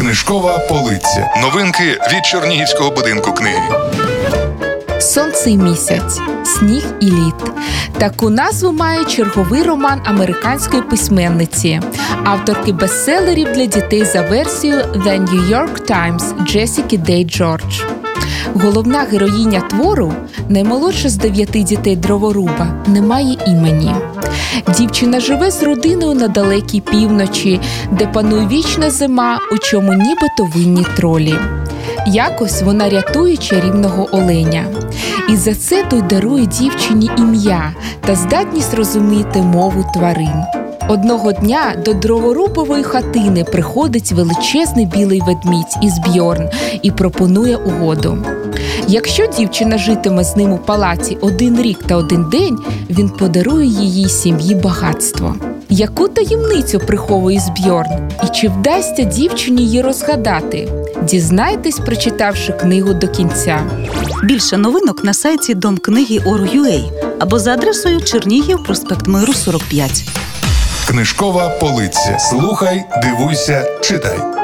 Книжкова полиця. Новинки від Чернігівського будинку книги. Сонце і місяць, сніг і лід. Таку назву має черговий роман американської письменниці, авторки бестселерів для дітей за версією The New York Times Джесіки Дей Джордж. Головна героїня твору, наймолодша з дев'яти дітей дроворуба, не має імені. Дівчина живе з родиною на далекій півночі, де панує вічна зима, у чому нібито винні тролі. Якось вона рятує чарівного оленя. І за це той дарує дівчині ім'я та здатність розуміти мову тварин. Одного дня до дроворубової хатини приходить величезний білий ведмідь із Бьорн і пропонує угоду. Якщо дівчина житиме з ним у палаці один рік та один день, він подарує її сім'ї багатство. Яку таємницю приховує Збьорн? І чи вдасться дівчині її розгадати? Дізнайтесь, прочитавши книгу до кінця. Більше новинок на сайті Дом книги або за адресою Чернігів, проспект Миру 45. Книжкова полиця. Слухай, дивуйся, читай.